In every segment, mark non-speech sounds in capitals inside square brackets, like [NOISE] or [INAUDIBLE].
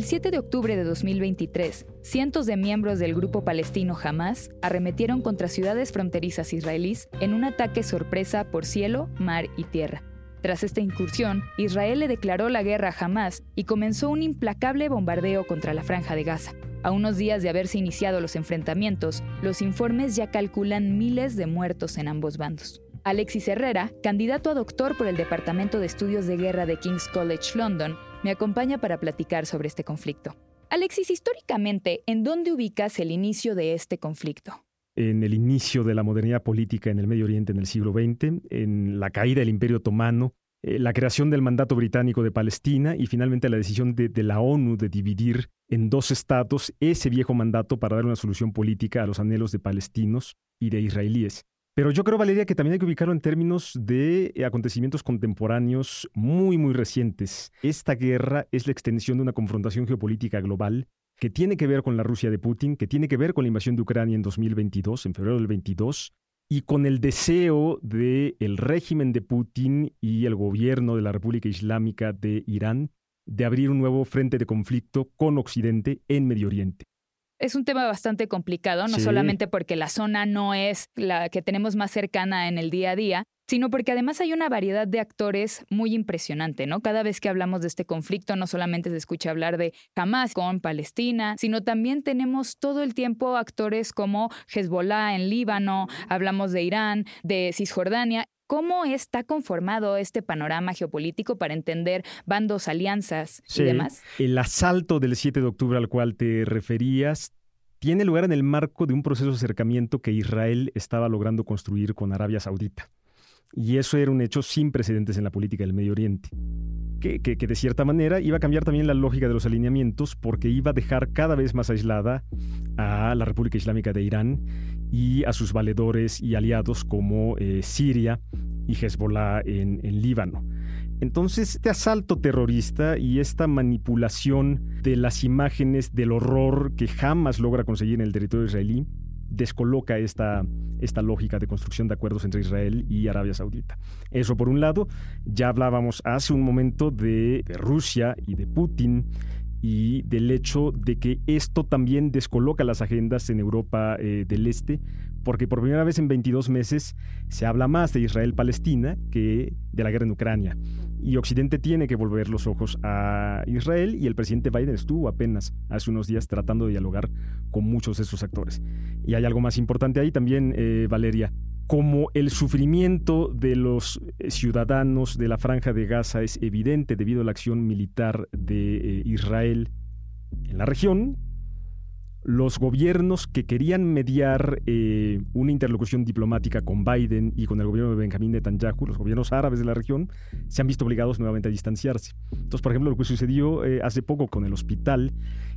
El 7 de octubre de 2023, cientos de miembros del grupo palestino Hamas arremetieron contra ciudades fronterizas israelíes en un ataque sorpresa por cielo, mar y tierra. Tras esta incursión, Israel le declaró la guerra a Hamas y comenzó un implacable bombardeo contra la franja de Gaza. A unos días de haberse iniciado los enfrentamientos, los informes ya calculan miles de muertos en ambos bandos. Alexis Herrera, candidato a doctor por el Departamento de Estudios de Guerra de King's College London, me acompaña para platicar sobre este conflicto. Alexis, históricamente, ¿en dónde ubicas el inicio de este conflicto? En el inicio de la modernidad política en el Medio Oriente en el siglo XX, en la caída del Imperio Otomano, eh, la creación del mandato británico de Palestina y finalmente la decisión de, la ONU de dividir en dos estados ese viejo mandato para dar una solución política a los anhelos de palestinos y de israelíes. Pero yo creo, Valeria, que también hay que ubicarlo en términos de eh, acontecimientos contemporáneos muy, muy recientes. Esta guerra es la extensión de una confrontación geopolítica global que tiene que ver con la Rusia de Putin, que tiene que ver con la invasión de Ucrania en 2022, en febrero del 22, y con el deseo del el régimen de Putin y el gobierno de la República Islámica de Irán de abrir un nuevo frente de conflicto con Occidente en Medio Oriente es un tema bastante complicado, no solamente porque la zona no es la que tenemos más cercana en el día a día, sino porque además hay una variedad de actores muy impresionante, ¿no? Cada vez que hablamos de este conflicto, no solamente se escucha hablar de Hamas con Palestina, sino también tenemos todo el tiempo actores como Hezbollah en Líbano, hablamos de Irán, de Cisjordania. ¿Cómo está conformado este panorama geopolítico para entender bandos, alianzas y demás? El asalto del 7 de octubre al cual te referías tiene lugar en el marco de un proceso de acercamiento que Israel estaba logrando construir con Arabia Saudita. Y eso era un hecho sin precedentes en la política del Medio Oriente. Que, que, de cierta manera iba a cambiar también la lógica de los alineamientos porque iba a dejar cada vez más aislada a la República Islámica de Irán y a sus valedores y aliados como eh, Siria y Hezbollah en, en Líbano. Entonces, este asalto terrorista y esta manipulación de las imágenes del horror que jamás logra conseguir en el territorio israelí descoloca esta, esta lógica de construcción de acuerdos entre Israel y Arabia Saudita. Eso por un lado, ya hablábamos hace un momento de, de Rusia y de Putin y del hecho de que esto también descoloca las agendas en Europa eh, del Este, porque por primera vez en 22 meses se habla más de Israel-Palestina que de la guerra en Ucrania. Y Occidente tiene que volver los ojos a Israel y el presidente Biden estuvo apenas hace unos días tratando de dialogar con muchos de esos actores. Y hay algo más importante ahí también, eh, Valeria como el sufrimiento de los eh, ciudadanos de la franja de Gaza es evidente debido a la acción militar de eh, Israel en la región, los gobiernos que querían mediar eh, una interlocución diplomática con Biden y con el gobierno de Benjamín Netanyahu, los gobiernos árabes de la región, se han visto obligados nuevamente a distanciarse. Entonces, por ejemplo, lo que sucedió eh, hace poco con el hospital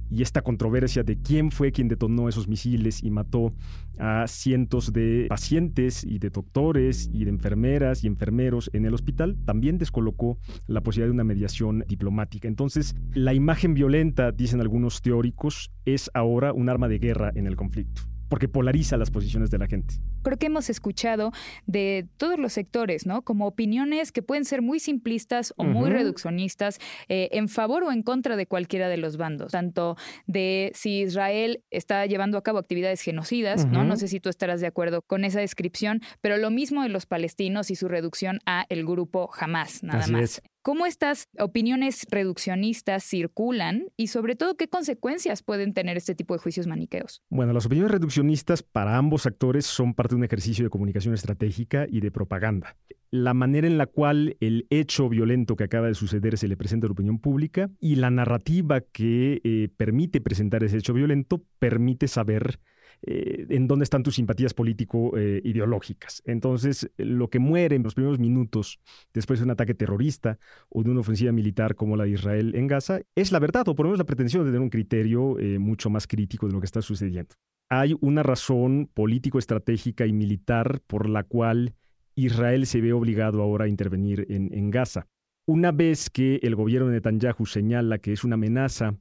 y esta controversia de quién fue quien detonó esos misiles y mató a cientos de pacientes y de doctores y de enfermeras y enfermeros en el hospital, también descolocó la posibilidad de una mediación diplomática. Entonces, la imagen violenta, dicen algunos teóricos, es ahora un arma de guerra en el conflicto, porque polariza las posiciones de la gente. Creo que hemos escuchado de todos los sectores, ¿no? Como opiniones que pueden ser muy simplistas o muy reduccionistas eh, en favor o en contra de cualquiera de los bandos, tanto de si Israel está llevando a cabo actividades genocidas, ¿no? No sé si tú estarás de acuerdo con esa descripción, pero lo mismo de los palestinos y su reducción a el grupo Hamas, nada más. ¿Cómo estas opiniones reduccionistas circulan y sobre todo qué consecuencias pueden tener este tipo de juicios maniqueos? Bueno, las opiniones reduccionistas para ambos actores son parte de un ejercicio de comunicación estratégica y de propaganda. La manera en la cual el hecho violento que acaba de suceder se le presenta a la opinión pública y la narrativa que eh, permite presentar ese hecho violento permite saber eh, en dónde están tus simpatías político-ideológicas. Entonces, lo que muere en los primeros minutos después de un ataque terrorista o de una ofensiva militar como la de Israel en Gaza es la verdad, o por lo menos la pretensión de tener un criterio mucho más crítico de lo que está sucediendo. Hay una razón político-estratégica y militar por la cual Israel se ve obligado ahora a intervenir en, Gaza. Una vez que el gobierno de Netanyahu señala que es una amenaza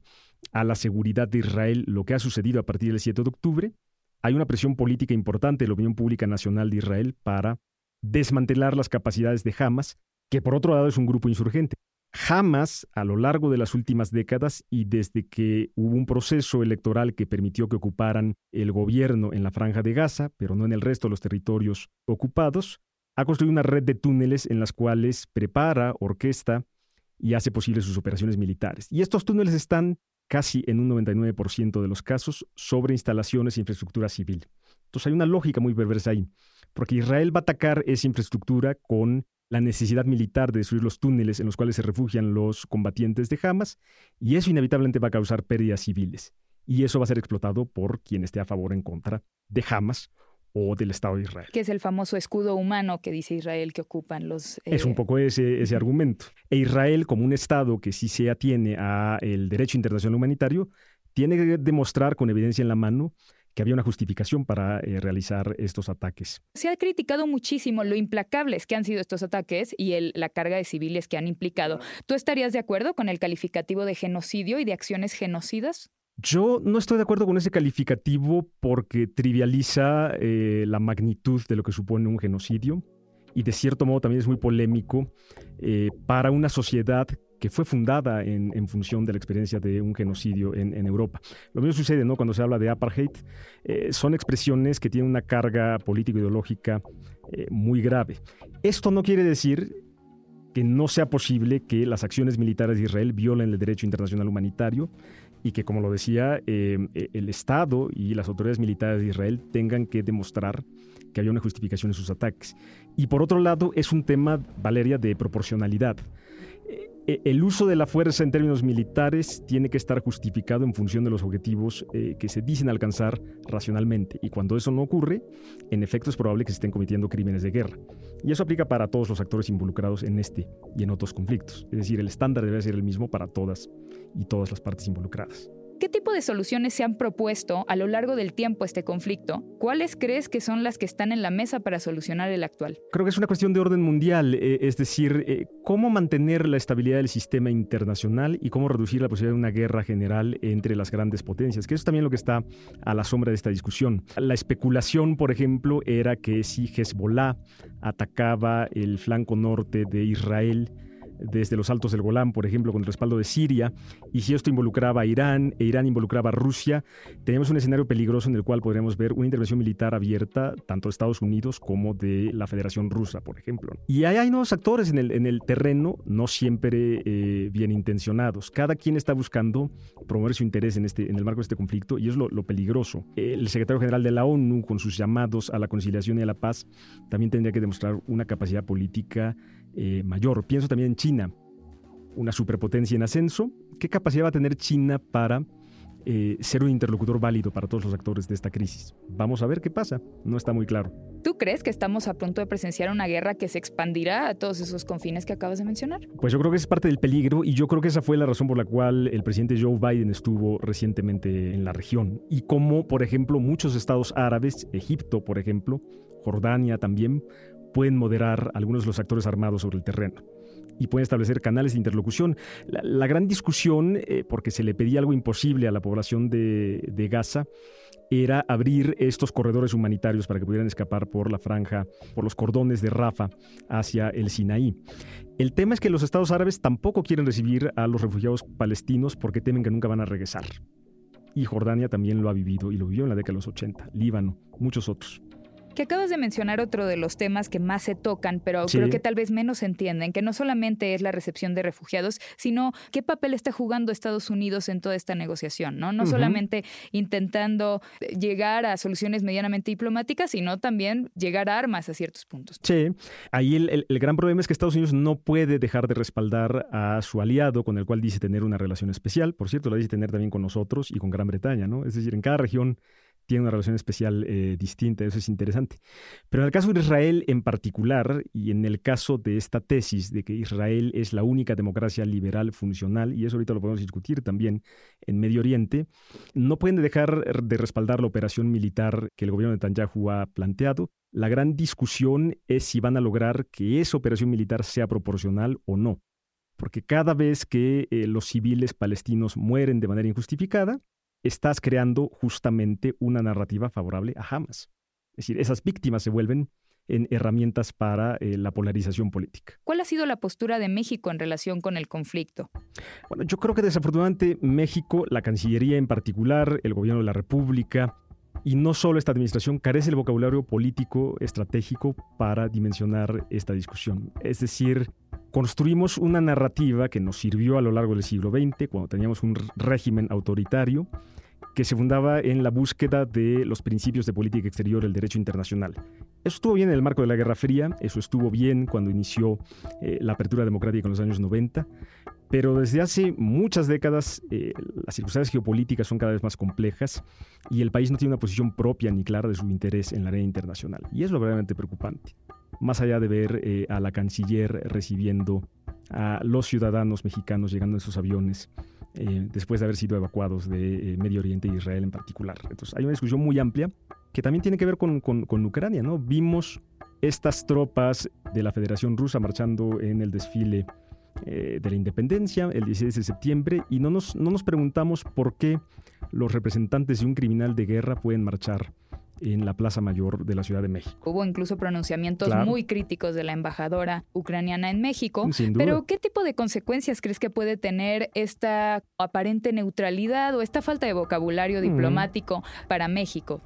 a la seguridad de Israel lo que ha sucedido a partir del 7 de octubre, hay una presión política importante de la opinión pública nacional de Israel para desmantelar las capacidades de Hamas, que por otro lado es un grupo insurgente. Hamas, a lo largo de las últimas décadas y desde que hubo un proceso electoral que permitió que ocuparan el gobierno en la franja de Gaza, pero no en el resto de los territorios ocupados, ha construido una red de túneles en las cuales prepara, orquesta y hace posible sus operaciones militares. Y estos túneles están casi en un 99% de los casos sobre instalaciones e infraestructura civil. Entonces hay una lógica muy perversa ahí, porque Israel va a atacar esa infraestructura con la necesidad militar de destruir los túneles en los cuales se refugian los combatientes de Hamas, y eso inevitablemente va a causar pérdidas civiles. Y eso va a ser explotado por quien esté a favor o en contra de Hamas o del Estado de Israel. Que es el famoso escudo humano que dice Israel que ocupan los... Es un eh, poco ese, ese argumento. E Israel, como un Estado que sí se atiene al derecho internacional humanitario, tiene que demostrar con evidencia en la mano que había una justificación para eh, realizar estos ataques. Se ha criticado muchísimo lo implacables que han sido estos ataques y el, la carga de civiles que han implicado. ¿Tú estarías de acuerdo con el calificativo de genocidio y de acciones genocidas? Yo no estoy de acuerdo con ese calificativo porque trivializa eh, la magnitud de lo que supone un genocidio y de cierto modo también es muy polémico eh, para una sociedad que fue fundada en, función de la experiencia de un genocidio en, Europa. Lo mismo sucede ¿no? cuando se habla de apartheid. Eh, son expresiones que tienen una carga político-ideológica muy grave. Esto no quiere decir que no sea posible que las acciones militares de Israel violen el derecho internacional humanitario y que, como lo decía, eh, e, el Estado y las autoridades militares de Israel tengan que demostrar que había una justificación en sus ataques. Y por otro lado, es un tema, Valeria, de proporcionalidad. Eh, el uso de la fuerza en términos militares tiene que estar justificado en función de los objetivos eh, que se dicen alcanzar racionalmente. Y cuando eso no ocurre, en efecto es probable que se estén cometiendo crímenes de guerra. Y eso aplica para todos los actores involucrados en este y en otros conflictos. Es decir, el estándar debe ser el mismo para todas y todas las partes involucradas. ¿Qué tipo de soluciones se han propuesto a lo largo del tiempo este conflicto? ¿Cuáles crees que son las que están en la mesa para solucionar el actual? Creo que es una cuestión de orden mundial, eh, es decir, eh, cómo mantener la estabilidad del sistema internacional y cómo reducir la posibilidad de una guerra general entre las grandes potencias, que eso es también lo que está a la sombra de esta discusión. La especulación, por ejemplo, era que si Hezbollah atacaba el flanco norte de Israel, desde los altos del Golán, por ejemplo, con el respaldo de Siria, y si esto involucraba a Irán e Irán involucraba a Rusia, tenemos un escenario peligroso en el cual podríamos ver una intervención militar abierta tanto de Estados Unidos como de la Federación Rusa, por ejemplo. Y ahí hay nuevos actores en el, en el terreno, no siempre eh, bien intencionados. Cada quien está buscando promover su interés en, este, en el marco de este conflicto y es lo, lo peligroso. El secretario general de la ONU, con sus llamados a la conciliación y a la paz, también tendría que demostrar una capacidad política eh, mayor. Pienso también en China, una superpotencia en ascenso. ¿Qué capacidad va a tener China para eh, ser un interlocutor válido para todos los actores de esta crisis? Vamos a ver qué pasa. No está muy claro. ¿Tú crees que estamos a punto de presenciar una guerra que se expandirá a todos esos confines que acabas de mencionar? Pues yo creo que es parte del peligro y yo creo que esa fue la razón por la cual el presidente Joe Biden estuvo recientemente en la región. Y como, por ejemplo, muchos estados árabes, Egipto, por ejemplo, Jordania también, pueden moderar algunos de los actores armados sobre el terreno y pueden establecer canales de interlocución. La, gran discusión, eh, porque se le pedía algo imposible a la población de, de, Gaza, era abrir estos corredores humanitarios para que pudieran escapar por la franja, por los cordones de Rafa hacia el Sinaí. El tema es que los estados árabes tampoco quieren recibir a los refugiados palestinos porque temen que nunca van a regresar. Y Jordania también lo ha vivido y lo vivió en la década de los 80, Líbano, muchos otros que acabas de mencionar otro de los temas que más se tocan, pero creo que tal vez menos se entienden, que no solamente es la recepción de refugiados, sino qué papel está jugando Estados Unidos en toda esta negociación, ¿no? No solamente intentando llegar a soluciones medianamente diplomáticas, sino también llegar a armas a ciertos puntos. Sí, ahí el, el gran problema es que Estados Unidos no puede dejar de respaldar a su aliado con el cual dice tener una relación especial, por cierto, la dice tener también con nosotros y con Gran Bretaña, ¿no? Es decir, en cada región tiene una relación especial eh, distinta, eso es interesante. Pero en el caso de Israel en particular, y en el caso de esta tesis de que Israel es la única democracia liberal funcional, y eso ahorita lo podemos discutir también en Medio Oriente, no pueden dejar de respaldar la operación militar que el gobierno de Netanyahu ha planteado. La gran discusión es si van a lograr que esa operación militar sea proporcional o no. Porque cada vez que eh, los civiles palestinos mueren de manera injustificada, estás creando justamente una narrativa favorable a Hamas. Es decir, esas víctimas se vuelven en herramientas para eh, la polarización política. ¿Cuál ha sido la postura de México en relación con el conflicto? Bueno, yo creo que desafortunadamente México, la Cancillería en particular, el gobierno de la República, y no solo esta administración carece el vocabulario político estratégico para dimensionar esta discusión. Es decir, construimos una narrativa que nos sirvió a lo largo del siglo XX, cuando teníamos un régimen autoritario, que se fundaba en la búsqueda de los principios de política exterior, el derecho internacional. Eso estuvo bien en el marco de la Guerra Fría, eso estuvo bien cuando inició eh, la apertura democrática en los años 90, pero desde hace muchas décadas eh, las circunstancias geopolíticas son cada vez más complejas y el país no tiene una posición propia ni clara de su interés en la arena internacional. Y es lo verdaderamente preocupante. Más allá de ver eh, a la canciller recibiendo a los ciudadanos mexicanos llegando en sus aviones eh, después de haber sido evacuados de Medio Oriente e Israel en particular. Entonces hay una discusión muy amplia que también tiene que ver con, con Ucrania. ¿no? Vimos estas tropas de la Federación Rusa marchando en el desfile eh, de la independencia, el 16 de septiembre, y no nos, no nos preguntamos por qué los representantes de un criminal de guerra pueden marchar en la Plaza Mayor de la Ciudad de México. Hubo incluso pronunciamientos muy críticos de la embajadora ucraniana en México. Pero, ¿qué tipo de consecuencias crees que puede tener esta aparente neutralidad o esta falta de vocabulario diplomático para México?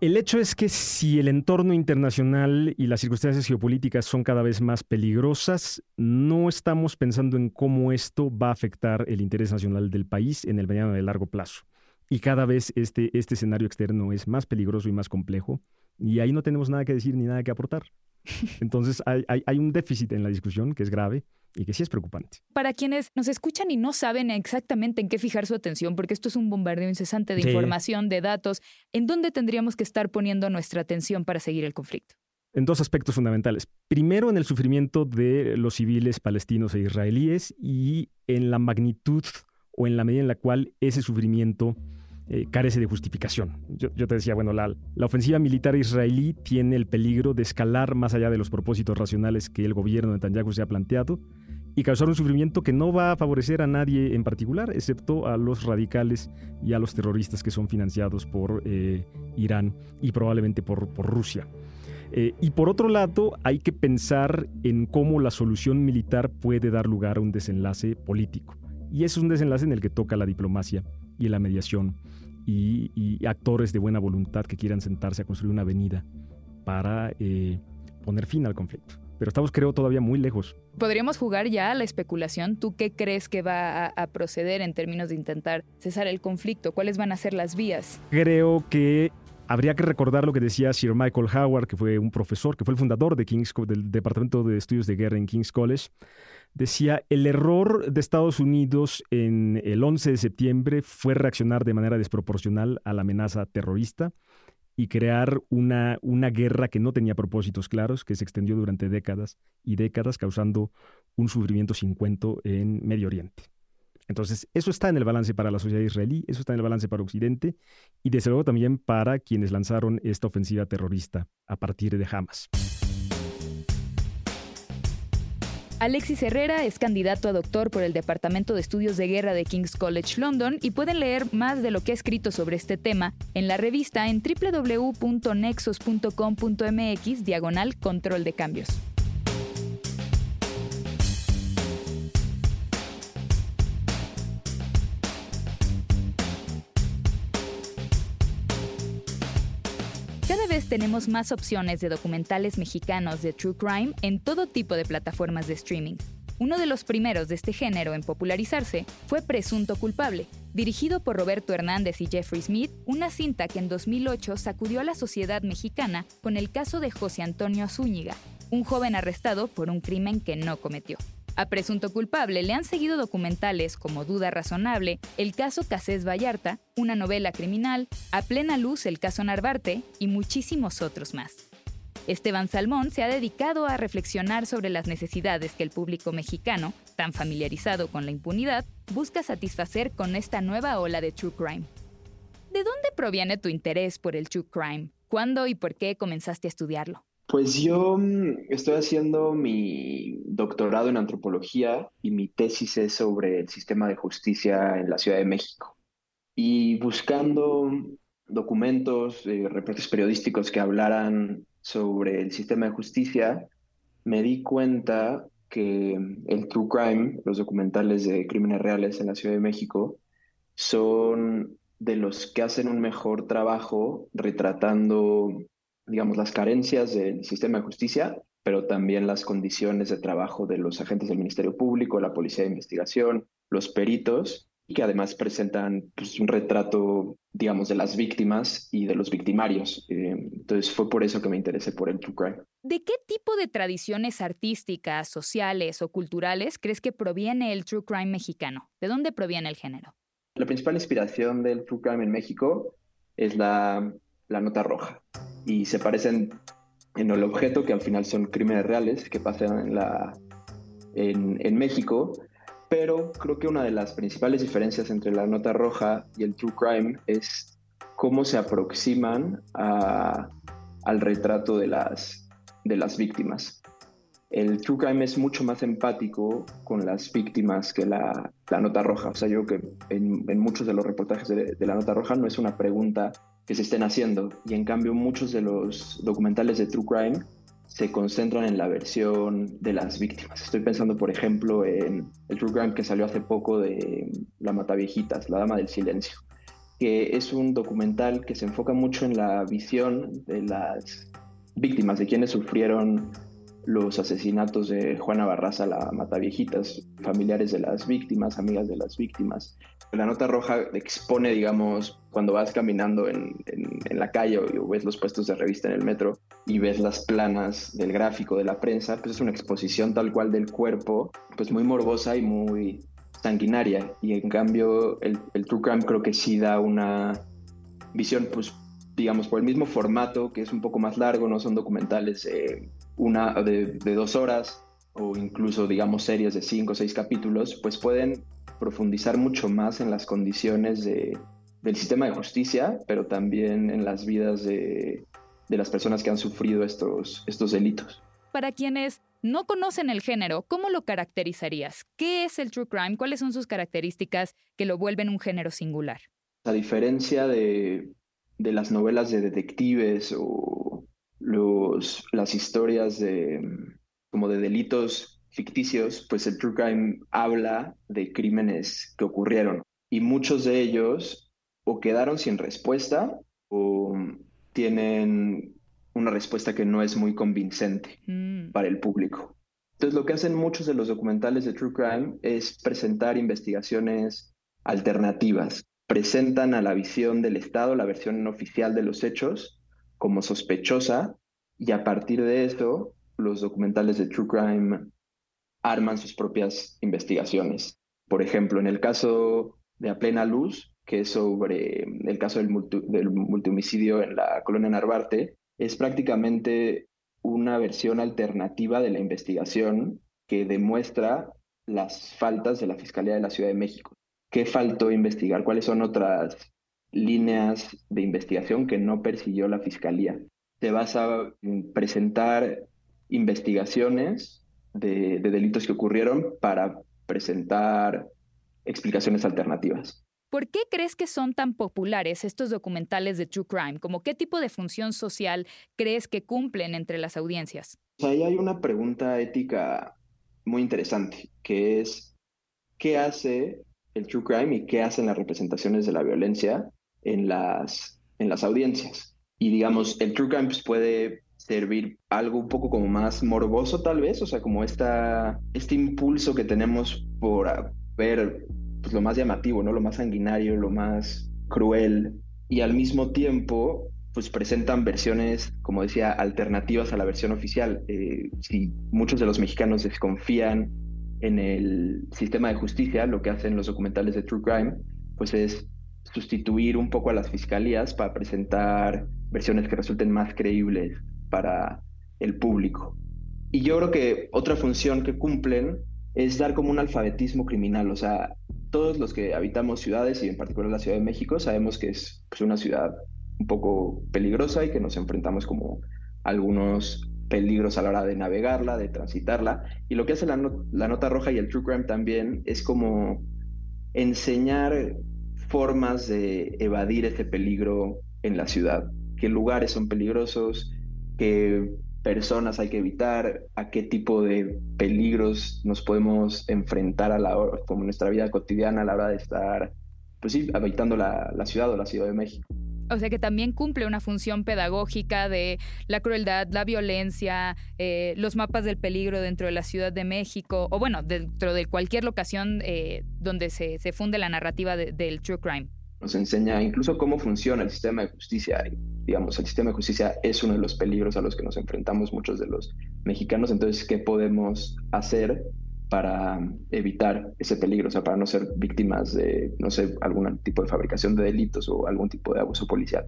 El hecho es que si el entorno internacional y las circunstancias geopolíticas son cada vez más peligrosas, no estamos pensando en cómo esto va a afectar el interés nacional del país en el mediano y largo plazo. Y cada vez este, este escenario externo es más peligroso y más complejo, y ahí no tenemos nada que decir ni nada que aportar. [LAUGHS] Entonces hay, un déficit en la discusión que es grave y que sí es preocupante. Para quienes nos escuchan y no saben exactamente en qué fijar su atención, porque esto es un bombardeo incesante de información, de datos, ¿en dónde tendríamos que estar poniendo nuestra atención para seguir el conflicto? En dos aspectos fundamentales. Primero, en el sufrimiento de los civiles palestinos e israelíes y en la magnitud o en la medida en la cual ese sufrimiento eh, carece de justificación. Yo, te decía, bueno, la, la, ofensiva militar israelí tiene el peligro de escalar más allá de los propósitos racionales que el gobierno de Netanyahu se ha planteado y causar un sufrimiento que no va a favorecer a nadie en particular, excepto a los radicales y a los terroristas que son financiados por eh, Irán y probablemente por, Rusia. Eh, y por otro lado, hay que pensar en cómo la solución militar puede dar lugar a un desenlace político. Y es un desenlace en el que toca la diplomacia y la mediación y, actores de buena voluntad que quieran sentarse a construir una avenida para eh, poner fin al conflicto. Pero estamos, creo, todavía muy lejos. Podríamos jugar ya a la especulación. ¿Tú qué crees que va a, proceder en términos de intentar cesar el conflicto? ¿Cuáles van a ser las vías? Creo que habría que recordar lo que decía Sir Michael Howard, que fue un profesor, que fue el fundador de King's, del Departamento de Estudios de Guerra en King's College decía, el error de Estados Unidos en el 11 de septiembre fue reaccionar de manera desproporcional a la amenaza terrorista y crear una, una guerra que no tenía propósitos claros, que se extendió durante décadas y décadas, causando un sufrimiento sin cuento en Medio Oriente. Entonces, eso está en el balance para la sociedad israelí, eso está en el balance para Occidente y desde luego también para quienes lanzaron esta ofensiva terrorista a partir de Hamas. Alexis Herrera es candidato a doctor por el Departamento de Estudios de Guerra de King's College London y pueden leer más de lo que ha escrito sobre este tema en la revista en www.nexos.com.mx diagonal control de cambios. Cada vez tenemos más opciones de documentales mexicanos de True Crime en todo tipo de plataformas de streaming. Uno de los primeros de este género en popularizarse fue Presunto Culpable, dirigido por Roberto Hernández y Jeffrey Smith, una cinta que en 2008 sacudió a la sociedad mexicana con el caso de José Antonio Zúñiga, un joven arrestado por un crimen que no cometió. A Presunto Culpable le han seguido documentales como Duda Razonable, El caso Casés Vallarta, una novela criminal, A Plena Luz el caso Narvarte y muchísimos otros más. Esteban Salmón se ha dedicado a reflexionar sobre las necesidades que el público mexicano, tan familiarizado con la impunidad, busca satisfacer con esta nueva ola de true crime. ¿De dónde proviene tu interés por el true crime? ¿Cuándo y por qué comenzaste a estudiarlo? Pues yo mm, estoy haciendo mi doctorado en antropología y mi tesis es sobre el sistema de justicia en la Ciudad de México. Y buscando documentos, eh, reportes periodísticos que hablaran sobre el sistema de justicia, me di cuenta que el true crime, los documentales de crímenes reales en la Ciudad de México, son de los que hacen un mejor trabajo retratando, digamos, las carencias del sistema de justicia, pero también las condiciones de trabajo de los agentes del Ministerio Público, la Policía de Investigación, los peritos, y que además presentan pues, un retrato, digamos, de las víctimas y de los victimarios. Eh, entonces fue por eso que me interesé por el true crime. ¿De qué tipo de tradiciones artísticas, sociales o culturales crees que proviene el true crime mexicano? ¿De dónde proviene el género? La principal inspiración del true crime en México es la, la nota roja y se parecen en el objeto, que al final son crímenes reales que pasan en, la, en, en México, pero creo que una de las principales diferencias entre la nota roja y el true crime es cómo se aproximan al retrato de las, de las víctimas. El true crime es mucho más empático con las víctimas que la, nota roja. O sea, yo creo que en, muchos de los reportajes de, de la nota roja no es una pregunta que se estén haciendo. Y en cambio, muchos de los documentales de True Crime se concentran en la versión de las víctimas. Estoy pensando, por ejemplo, en el True Crime que salió hace poco de La Mataviejitas, La Dama del Silencio, que es un documental que se enfoca mucho en la visión de las víctimas, de quienes sufrieron los asesinatos de Juana Barraza, la Mataviejitas, familiares de las víctimas, amigas de las víctimas. La nota roja expone, digamos, cuando vas caminando en, la calle o, ves los puestos de revista en el metro y ves las planas del gráfico de la prensa, pues es una exposición tal cual del cuerpo, pues muy morbosa y muy sanguinaria. Y en cambio, el, el True Crime creo que sí da una visión, pues digamos, por el mismo formato, que es un poco más largo, no son documentales eh, una de, dos horas o incluso, digamos, series de cinco o seis capítulos, pues pueden profundizar mucho más en las condiciones de, del sistema de justicia, pero también en las vidas de, de las personas que han sufrido estos, estos delitos. Para quienes no conocen el género, ¿cómo lo caracterizarías? ¿Qué es el true crime? ¿Cuáles son sus características que lo vuelven un género singular? A diferencia de, de las novelas de detectives o los, las historias de, como de delitos ficticios, pues el True Crime habla de crímenes que ocurrieron y muchos de ellos o quedaron sin respuesta o tienen una respuesta que no es muy convincente mm. para el público. Entonces lo que hacen muchos de los documentales de True Crime es presentar investigaciones alternativas presentan a la visión del Estado, la versión oficial de los hechos, como sospechosa, y a partir de eso, los documentales de True Crime arman sus propias investigaciones. Por ejemplo, en el caso de A Plena Luz, que es sobre el caso del, del multihomicidio en la colonia Narvarte, es prácticamente una versión alternativa de la investigación que demuestra las faltas de la Fiscalía de la Ciudad de México. ¿Qué faltó investigar? ¿Cuáles son otras líneas de investigación que no persiguió la Fiscalía? Se basa en presentar investigaciones de, delitos que ocurrieron para presentar explicaciones alternativas. ¿Por qué crees que son tan populares estos documentales de True Crime? ¿Cómo qué tipo de función social crees que cumplen entre las audiencias? Ahí hay una pregunta ética muy interesante, que es, ¿qué hace el true crime y qué hacen las representaciones de la violencia en las, en las audiencias. Y digamos, el true crime pues, puede servir algo un poco como más morboso tal vez, o sea, como esta, este impulso que tenemos por ver pues, lo más llamativo, ¿no? Lo más sanguinario, lo más cruel. Y al mismo tiempo, pues presentan versiones, como decía, alternativas a la versión oficial. Eh, si muchos de los mexicanos desconfían en el sistema de justicia, lo que hacen los documentales de True Crime, pues es sustituir un poco a las fiscalías para presentar versiones que resulten más creíbles para el público. Y yo creo que otra función que cumplen es dar como un alfabetismo criminal, o sea, todos los que habitamos ciudades y en particular la Ciudad de México sabemos que es pues, una ciudad un poco peligrosa y que nos enfrentamos como algunos peligros a la hora de navegarla, de transitarla. Y lo que hace la, nota roja y el True Crime también es como enseñar formas de evadir ese peligro en la ciudad, qué lugares son peligrosos, qué personas hay que evitar, a qué tipo de peligros nos podemos enfrentar a la hora, como nuestra vida cotidiana a la hora de estar, pues sí, habitando la, la ciudad o la Ciudad de México. O sea que también cumple una función pedagógica de la crueldad, la violencia, eh, los mapas del peligro dentro de la Ciudad de México, o bueno, dentro de cualquier locación eh, donde se, se, funde la narrativa del true crime. Nos enseña incluso cómo funciona el sistema de justicia. digamos, el sistema de justicia es uno de los peligros a los que nos enfrentamos muchos de los mexicanos. Entonces, ¿qué podemos hacer para evitar ese peligro, o sea, para no ser víctimas de, no sé, algún tipo de fabricación de delitos o algún tipo de abuso policial.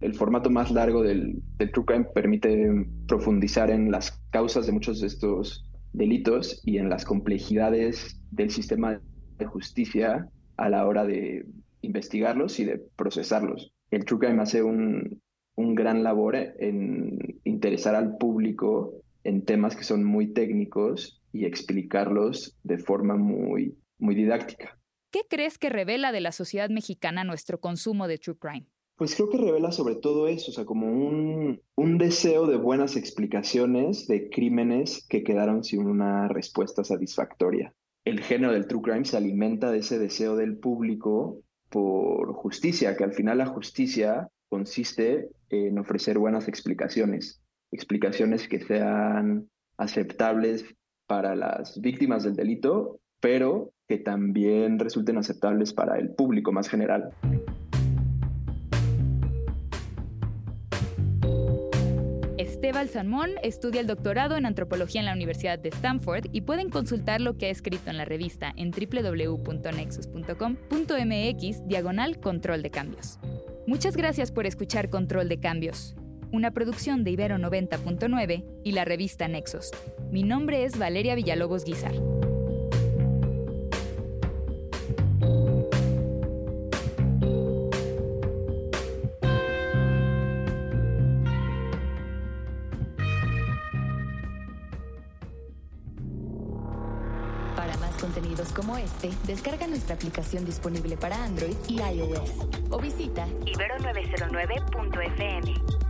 El formato más largo del, True Crime permite profundizar en las causas de muchos de estos delitos y en las complejidades del sistema de justicia a la hora de investigarlos y de procesarlos. El True Crime hace un, un gran labor en interesar al público en temas que son muy técnicos y explicarlos de forma muy, muy didáctica. ¿Qué crees que revela de la sociedad mexicana nuestro consumo de True Crime? Pues creo que revela sobre todo eso, o sea, como un, un deseo de buenas explicaciones de crímenes que quedaron sin una respuesta satisfactoria. El género del True Crime se alimenta de ese deseo del público por justicia, que al final la justicia consiste en ofrecer buenas explicaciones, explicaciones que sean aceptables para las víctimas del delito, pero que también resulten aceptables para el público más general. Esteban Salmón estudia el doctorado en antropología en la Universidad de Stanford y pueden consultar lo que ha escrito en la revista en www.nexus.com.mx diagonal control de cambios. Muchas gracias por escuchar Control de Cambios una producción de Ibero 90.9 y la revista Nexos. Mi nombre es Valeria Villalobos Guizar. Para más contenidos como este, descarga nuestra aplicación disponible para Android y iOS o visita ibero909.fm.